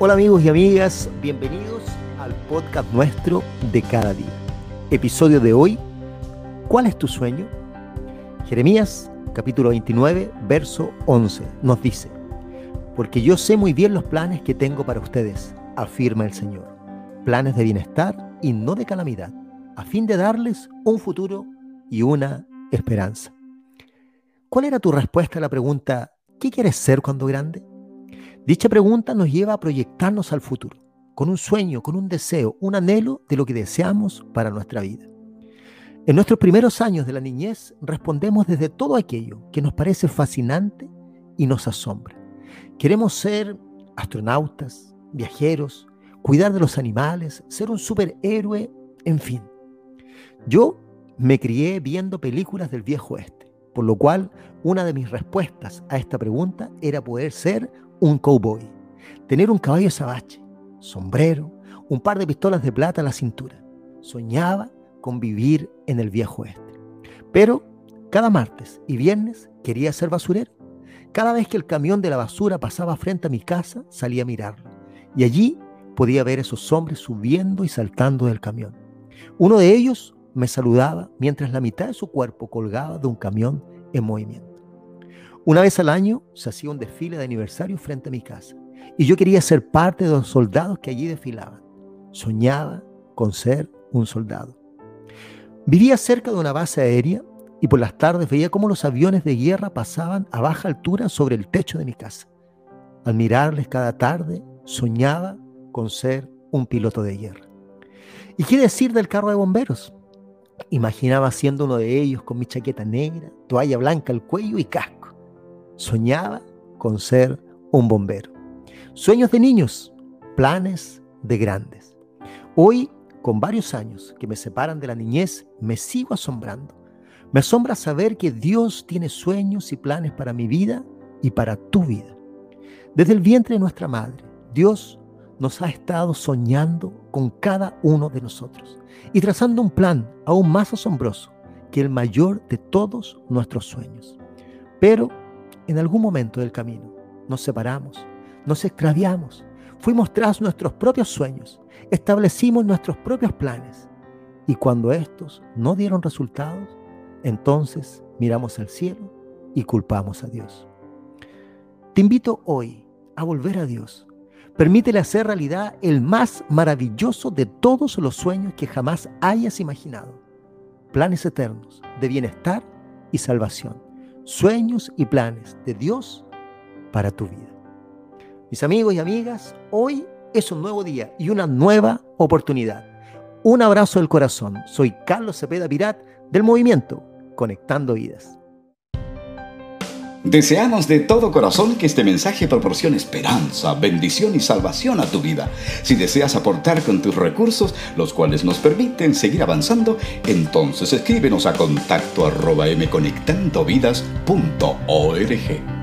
Hola amigos y amigas, bienvenidos al podcast nuestro de cada día. Episodio de hoy, ¿cuál es tu sueño? Jeremías capítulo 29, verso 11 nos dice, porque yo sé muy bien los planes que tengo para ustedes, afirma el Señor, planes de bienestar y no de calamidad, a fin de darles un futuro y una esperanza. ¿Cuál era tu respuesta a la pregunta, ¿qué quieres ser cuando grande? Dicha pregunta nos lleva a proyectarnos al futuro, con un sueño, con un deseo, un anhelo de lo que deseamos para nuestra vida. En nuestros primeros años de la niñez respondemos desde todo aquello que nos parece fascinante y nos asombra. Queremos ser astronautas, viajeros, cuidar de los animales, ser un superhéroe, en fin. Yo me crié viendo películas del viejo oeste, por lo cual una de mis respuestas a esta pregunta era poder ser un cowboy, tener un caballo sabache, sombrero, un par de pistolas de plata a la cintura. Soñaba con vivir en el viejo oeste. Pero cada martes y viernes quería ser basurero. Cada vez que el camión de la basura pasaba frente a mi casa, salía a mirarlo. Y allí podía ver esos hombres subiendo y saltando del camión. Uno de ellos me saludaba mientras la mitad de su cuerpo colgaba de un camión en movimiento. Una vez al año se hacía un desfile de aniversario frente a mi casa y yo quería ser parte de los soldados que allí desfilaban. Soñaba con ser un soldado. Vivía cerca de una base aérea y por las tardes veía cómo los aviones de guerra pasaban a baja altura sobre el techo de mi casa. Al mirarles cada tarde, soñaba con ser un piloto de guerra. ¿Y qué decir del carro de bomberos? Imaginaba siendo uno de ellos con mi chaqueta negra, toalla blanca al cuello y casco Soñaba con ser un bombero. Sueños de niños, planes de grandes. Hoy, con varios años que me separan de la niñez, me sigo asombrando. Me asombra saber que Dios tiene sueños y planes para mi vida y para tu vida. Desde el vientre de nuestra madre, Dios nos ha estado soñando con cada uno de nosotros y trazando un plan aún más asombroso que el mayor de todos nuestros sueños. Pero en algún momento del camino nos separamos, nos extraviamos, fuimos tras nuestros propios sueños, establecimos nuestros propios planes y cuando estos no dieron resultados, entonces miramos al cielo y culpamos a Dios. Te invito hoy a volver a Dios. Permítele hacer realidad el más maravilloso de todos los sueños que jamás hayas imaginado. Planes eternos de bienestar y salvación sueños y planes de Dios para tu vida. Mis amigos y amigas, hoy es un nuevo día y una nueva oportunidad. Un abrazo del corazón. Soy Carlos Cepeda Pirat del movimiento Conectando Vidas. Deseamos de todo corazón que este mensaje proporcione esperanza, bendición y salvación a tu vida. Si deseas aportar con tus recursos, los cuales nos permiten seguir avanzando, entonces escríbenos a contacto arroba mconectandovidas.org.